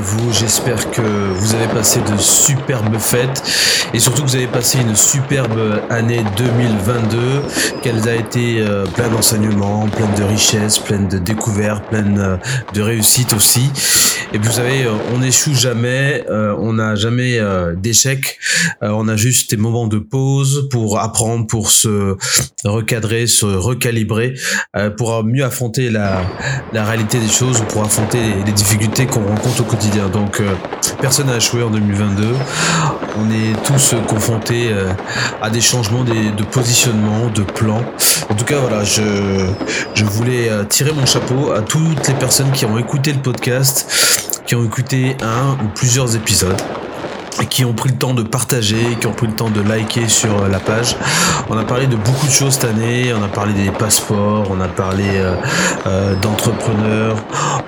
vous. J'espère que vous avez passé de superbes fêtes et surtout que vous avez passé une superbe année 2022, qu'elle a été euh, pleine d'enseignements, pleine de richesses, pleine de découvertes, pleine euh, de réussites aussi. Et vous savez, euh, on n'échoue jamais, on n'a jamais d'échec, on a juste des moments de pause pour apprendre, pour se recadrer, se recalibrer, pour mieux affronter la, la réalité des choses, pour affronter les difficultés qu'on rencontre au quotidien. Donc, euh, personne n'a échoué en 2022. On est tous confrontés euh, à des changements de positionnement, de plan. En tout cas, voilà, je, je voulais euh, tirer mon chapeau à toutes les personnes qui ont écouté le podcast, qui ont écouté un ou plusieurs épisodes qui ont pris le temps de partager, qui ont pris le temps de liker sur la page. On a parlé de beaucoup de choses cette année, on a parlé des passeports, on a parlé d'entrepreneurs,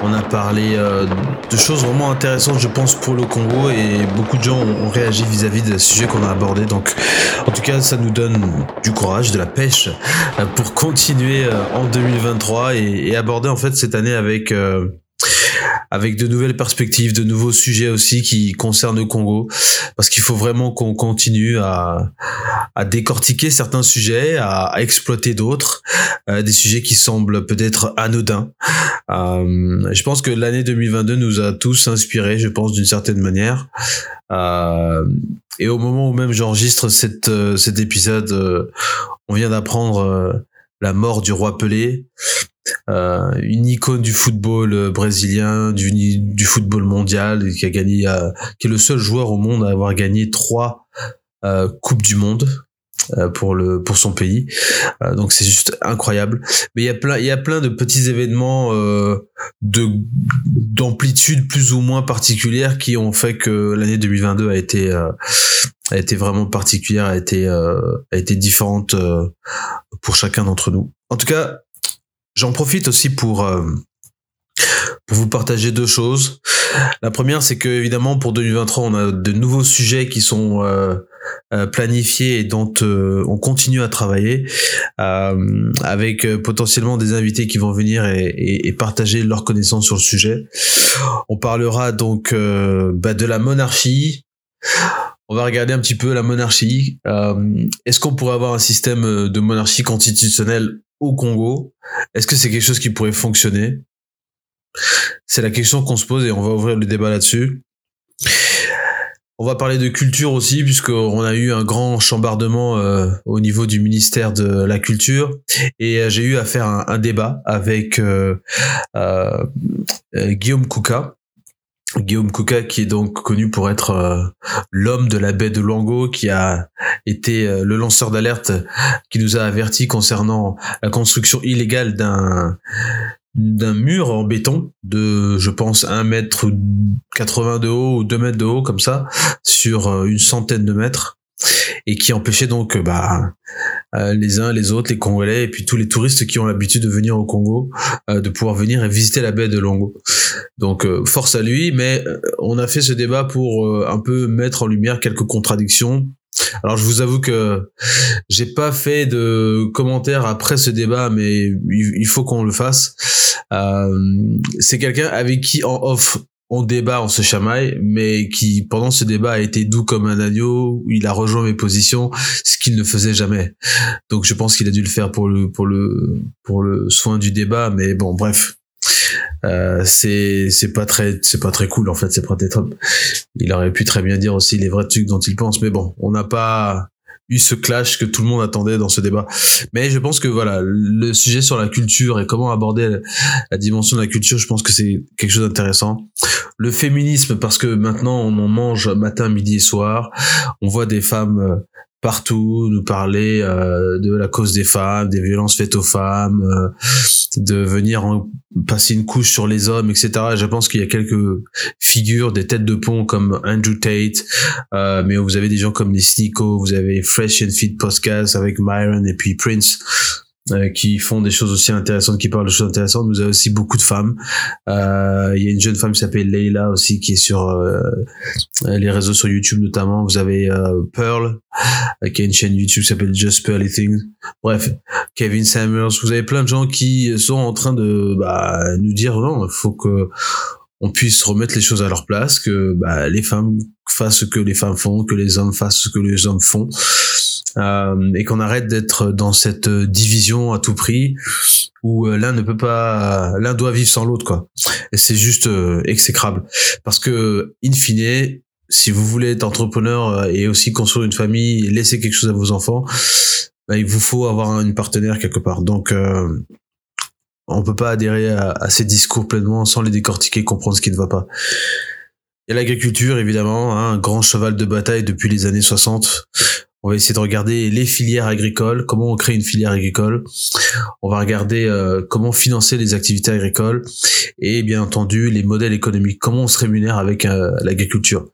on a parlé de choses vraiment intéressantes je pense pour le Congo et beaucoup de gens ont, réagi vis-à-vis des sujets qu'on a abordés. Donc en tout cas ça nous donne du courage, de la pêche pour continuer en 2023 et, et aborder en fait cette année avec avec de nouvelles perspectives, de nouveaux sujets aussi qui concernent le Congo, parce qu'il faut vraiment qu'on continue à, à décortiquer certains sujets, à, exploiter d'autres, euh, des sujets qui semblent peut-être anodins. Euh, je pense que l'année 2022 nous a tous inspirés, je pense d'une certaine manière. Euh, et au moment où même j'enregistre euh, cet épisode, euh, on vient d'apprendre la mort du roi Pelé. Euh, une icône du football euh, brésilien, du, du football mondial, qui a gagné, euh, qui est le seul joueur au monde à avoir gagné trois coupes du monde pour le pour son pays. donc c'est juste incroyable. Mais il y a plein il y a plein de petits événements de d'amplitude plus ou moins particulière qui ont fait que l'année 2022 a été a été vraiment particulière, a été a été différente pour chacun d'entre nous. En tout cas, J'en profite aussi pour euh, pour vous partager deux choses. La première, c'est que évidemment pour 2023, on a de nouveaux sujets qui sont euh, euh, planifiés et dont on continue à travailler, avec potentiellement des invités qui vont venir et, partager leurs connaissances sur le sujet. On parlera donc bah, de la monarchie. On va regarder un petit peu la monarchie. Est-ce qu'on pourrait avoir un système de monarchie constitutionnelle au Congo Est-ce que c'est quelque chose qui pourrait fonctionner? C'est la question qu'on se pose et on va ouvrir le débat là-dessus. On va parler de culture aussi, puisqu'on a eu un grand chambardement euh, au niveau du ministère de la Culture. Et euh, j'ai eu à faire un, débat avec euh, Guillaume Kouka, Guillaume Kouka, qui est donc connu pour être euh, l'homme de la baie de Luango, qui a été euh, le lanceur d'alerte qui nous a averti concernant la construction illégale d'un mur en béton de, je pense, 1 mètre 80 de haut ou 2 mètres de haut, comme ça, sur euh, une centaine de mètres et qui empêchait donc bah, les uns, les autres, les Congolais et puis tous les touristes qui ont l'habitude de venir au Congo de pouvoir venir et visiter la baie de Longo. Donc force à lui, mais on a fait ce débat pour un peu mettre en lumière quelques contradictions. Alors je vous avoue que j'ai pas fait de commentaires après ce débat, mais il faut qu'on le fasse. c'est quelqu'un avec qui en off on débat, on se chamaille, mais qui pendant ce débat a été doux comme un agneau, il a rejoint mes positions, ce qu'il ne faisait jamais. Donc je pense qu'il a dû le faire pour le pour le pour le soin du débat, mais bon bref. Euh, c'est c'est pas très c'est pas très cool en fait c'est pas très top il aurait pu très bien dire aussi les vrais trucs dont il pense mais bon on n'a pas eu ce clash que tout le monde attendait dans ce débat. Mais je pense que voilà, le sujet sur la culture et comment aborder la, dimension de la culture, je pense que c'est quelque chose d'intéressant. Le féminisme, parce que maintenant on en mange matin, midi et soir. On voit des femmes euh, partout, nous parler euh, de la cause des femmes, des violences faites aux femmes, de venir passer une couche sur les hommes, etc. Je pense qu'il y a quelques figures, des têtes de pont comme Andrew Tate, euh, mais vous avez des gens comme les Sneeko, vous avez Fresh and Fit Podcast avec Myron et puis Prince euh, qui font des choses aussi intéressantes, qui parlent de choses intéressantes. Vous avez aussi beaucoup de femmes. Euh, il y a une jeune femme qui s'appelle Leila aussi, qui est sur euh, les réseaux sur YouTube notamment. Vous avez Pearl, qui a une chaîne YouTube qui s'appelle Just Pearly Things. Bref, Kevin Samuels. Vous avez plein de gens qui sont en train de bah, nous dire non, il faut que on puisse remettre les choses à leur place, que bah, les femmes fassent ce que les femmes font, que les hommes fassent ce que les hommes font, euh, et qu'on arrête d'être dans cette division à tout prix où euh, l'un ne peut pas, l'un doit vivre sans l'autre, quoi. Et c'est juste euh, exécrable, parce que in fine, si vous voulez être entrepreneur et aussi construire une famille, laisser quelque chose à vos enfants, bah, il vous faut avoir une partenaire quelque part. Donc on peut pas adhérer à, ces discours pleinement sans les décortiquer, comprendre ce qui ne va pas. Il y a l'agriculture, évidemment, hein, un grand cheval de bataille depuis les années 60. On va essayer de regarder les filières agricoles, comment on crée une filière agricole. On va regarder euh, comment financer les activités agricoles et bien entendu les modèles économiques, comment on se rémunère avec euh, l'agriculture.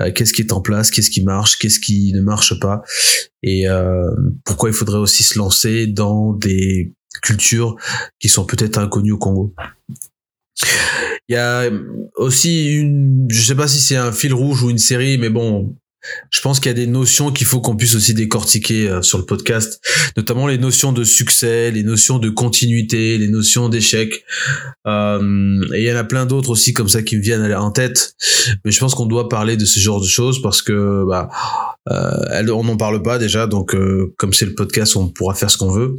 Euh, qu'est-ce qui est en place, qu'est-ce qui marche, qu'est-ce qui ne marche pas et pourquoi il faudrait aussi se lancer dans des cultures qui sont peut-être inconnues au Congo. Il y a aussi une, je sais pas si c'est un fil rouge ou une série, mais bon, je pense qu'il y a des notions qu'il faut qu'on puisse aussi décortiquer euh, sur le podcast, notamment les notions de succès, les notions de continuité, les notions d'échec. Euh, et il y en a plein d'autres aussi comme ça qui me viennent en tête. Mais je pense qu'on doit parler de ce genre de choses parce que bah, euh, on n'en parle pas déjà, donc comme c'est le podcast, on pourra faire ce qu'on veut.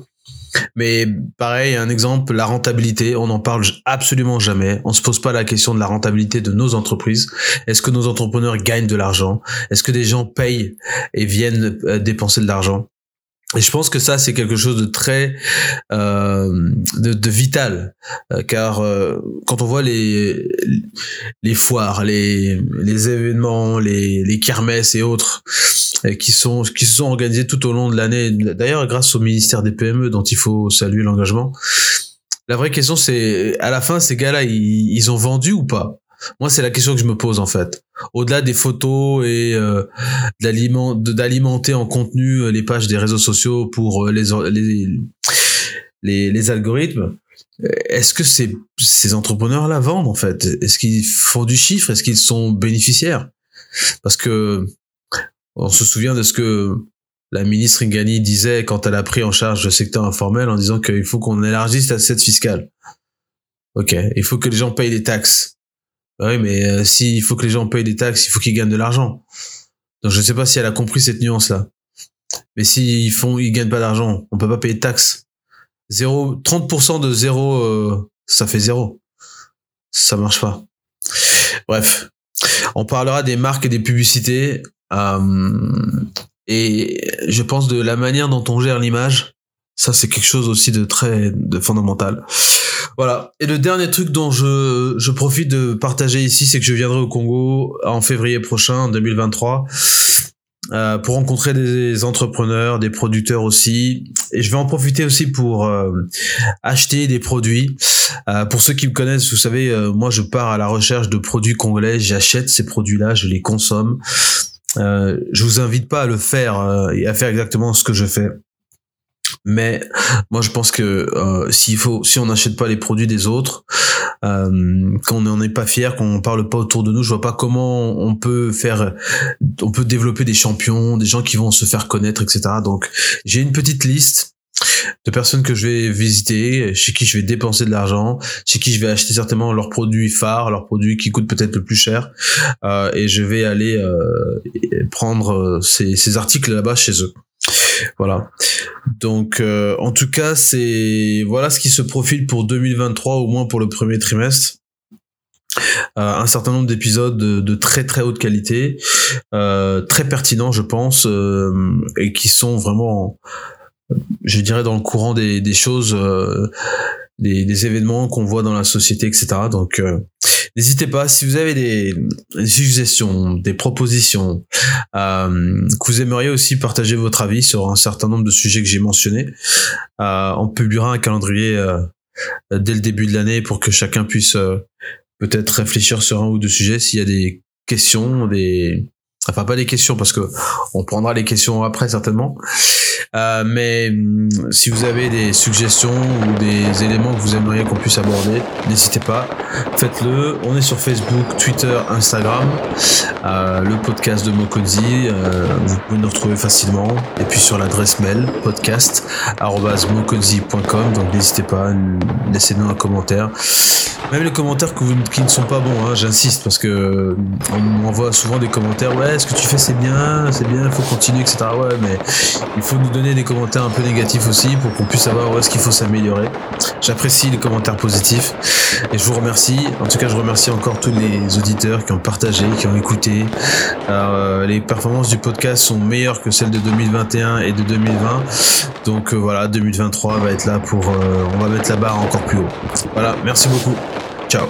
Mais pareil, un exemple, la rentabilité, on n'en parle absolument jamais. On se pose pas la question de la rentabilité de nos entreprises. Est-ce que nos entrepreneurs gagnent de l'argent? Est-ce que des gens payent et viennent euh, dépenser de l'argent? Et je pense que ça, c'est quelque chose de très euh, de, vital, euh, car euh, quand on voit les les foires, les les événements, les les kermesses et autres qui sont qui se sont organisés tout au long de l'année, d'ailleurs grâce au ministère des PME dont il faut saluer l'engagement. La vraie question, c'est à la fin, ces gars-là, ils, ont vendu ou pas? Moi, c'est la question que je me pose en fait. Au-delà des photos et euh, d'alimenter en contenu euh, les pages des réseaux sociaux pour euh, les, les, les, algorithmes, est-ce que ces, ces entrepreneurs-là vendent en fait? Est-ce qu'ils font du chiffre? Est-ce qu'ils sont bénéficiaires? Parce que on se souvient de ce que la ministre Ingani disait quand elle a pris en charge le secteur informel en disant qu'il faut qu'on élargisse l'assiette fiscale. Ok, il faut que les gens payent des taxes. Bah oui, mais euh, s'il faut que les gens payent des taxes, il faut qu'ils gagnent de l'argent. Donc je ne sais pas si elle a compris cette nuance-là. Mais s'ils font, ils gagnent pas d'argent, on peut pas payer de taxes. Zéro, 30% de zéro, euh, ça fait zéro. Ça marche pas. Bref, on parlera des marques et des publicités. Euh, et je pense de la manière dont on gère l'image. Ça, c'est quelque chose aussi de très de fondamental. Voilà. Et le dernier truc dont je, je profite de partager ici, c'est que je viendrai au Congo en février prochain, 2023. Euh, pour rencontrer des entrepreneurs, des producteurs aussi. Et je vais en profiter aussi pour euh, acheter des produits. Euh, pour ceux qui me connaissent, vous savez, moi je pars à la recherche de produits congolais, j'achète ces produits-là, je les consomme. je vous invite pas à le faire et à faire exactement ce que je fais. Mais moi, je pense que euh, s'il faut, si on n'achète pas les produits des autres, euh, qu'on n'en est pas fier, qu'on parle pas autour de nous, je vois pas comment on peut faire, on peut développer des champions, des gens qui vont se faire connaître, etc. Donc, j'ai une petite liste de personnes que je vais visiter, chez qui je vais dépenser de l'argent, chez qui je vais acheter certainement leurs produits phares, leurs produits qui coûtent peut-être le plus cher, euh, et je vais aller euh, prendre ces articles là-bas chez eux. Voilà. Donc, euh, en tout cas, c'est voilà ce qui se profile pour 2023, au moins pour le premier trimestre. Euh, un certain nombre d'épisodes de, très très haute qualité, euh, très pertinents, je pense, et qui sont vraiment, je dirais, dans le courant des, des choses des, des événements qu'on voit dans la société, etc. Donc, euh, n'hésitez pas, si vous avez des, suggestions, des propositions, euh, que vous aimeriez aussi partager votre avis sur un certain nombre de sujets que j'ai mentionnés, euh, on publiera un calendrier euh, dès le début de l'année pour que chacun puisse peut-être réfléchir sur un ou deux sujets s'il y a des questions, des enfin pas des questions parce que on prendra les questions après certainement. Euh, mais hum, si vous avez des suggestions ou des éléments que vous aimeriez qu'on puisse aborder n'hésitez pas. Faites-le. On est sur Facebook Twitter Instagram. Euh, le podcast de Mokonzi euh, vous pouvez nous retrouver facilement. Et puis sur l'adresse mail podcast donc n'hésitez pas laissez-nous un commentaire. Même les commentaires qui ne sont pas bons, hein, j'insiste, parce que on m'envoie souvent des commentaires, ouais, ce que tu fais c'est bien, c'est bien, il faut continuer, etc. Ouais, mais il faut nous donner des commentaires un peu négatifs aussi pour qu'on puisse savoir où est-ce qu'il faut s'améliorer. J'apprécie les commentaires positifs et je vous remercie. En tout cas, je remercie encore tous les auditeurs qui ont partagé, qui ont écouté. Euh, les performances du podcast sont meilleures que celles de 2021 et de 2020. Donc euh, voilà, 2023 va être là pour... Euh, on va mettre la barre encore plus haut. Voilà, merci beaucoup. Ciao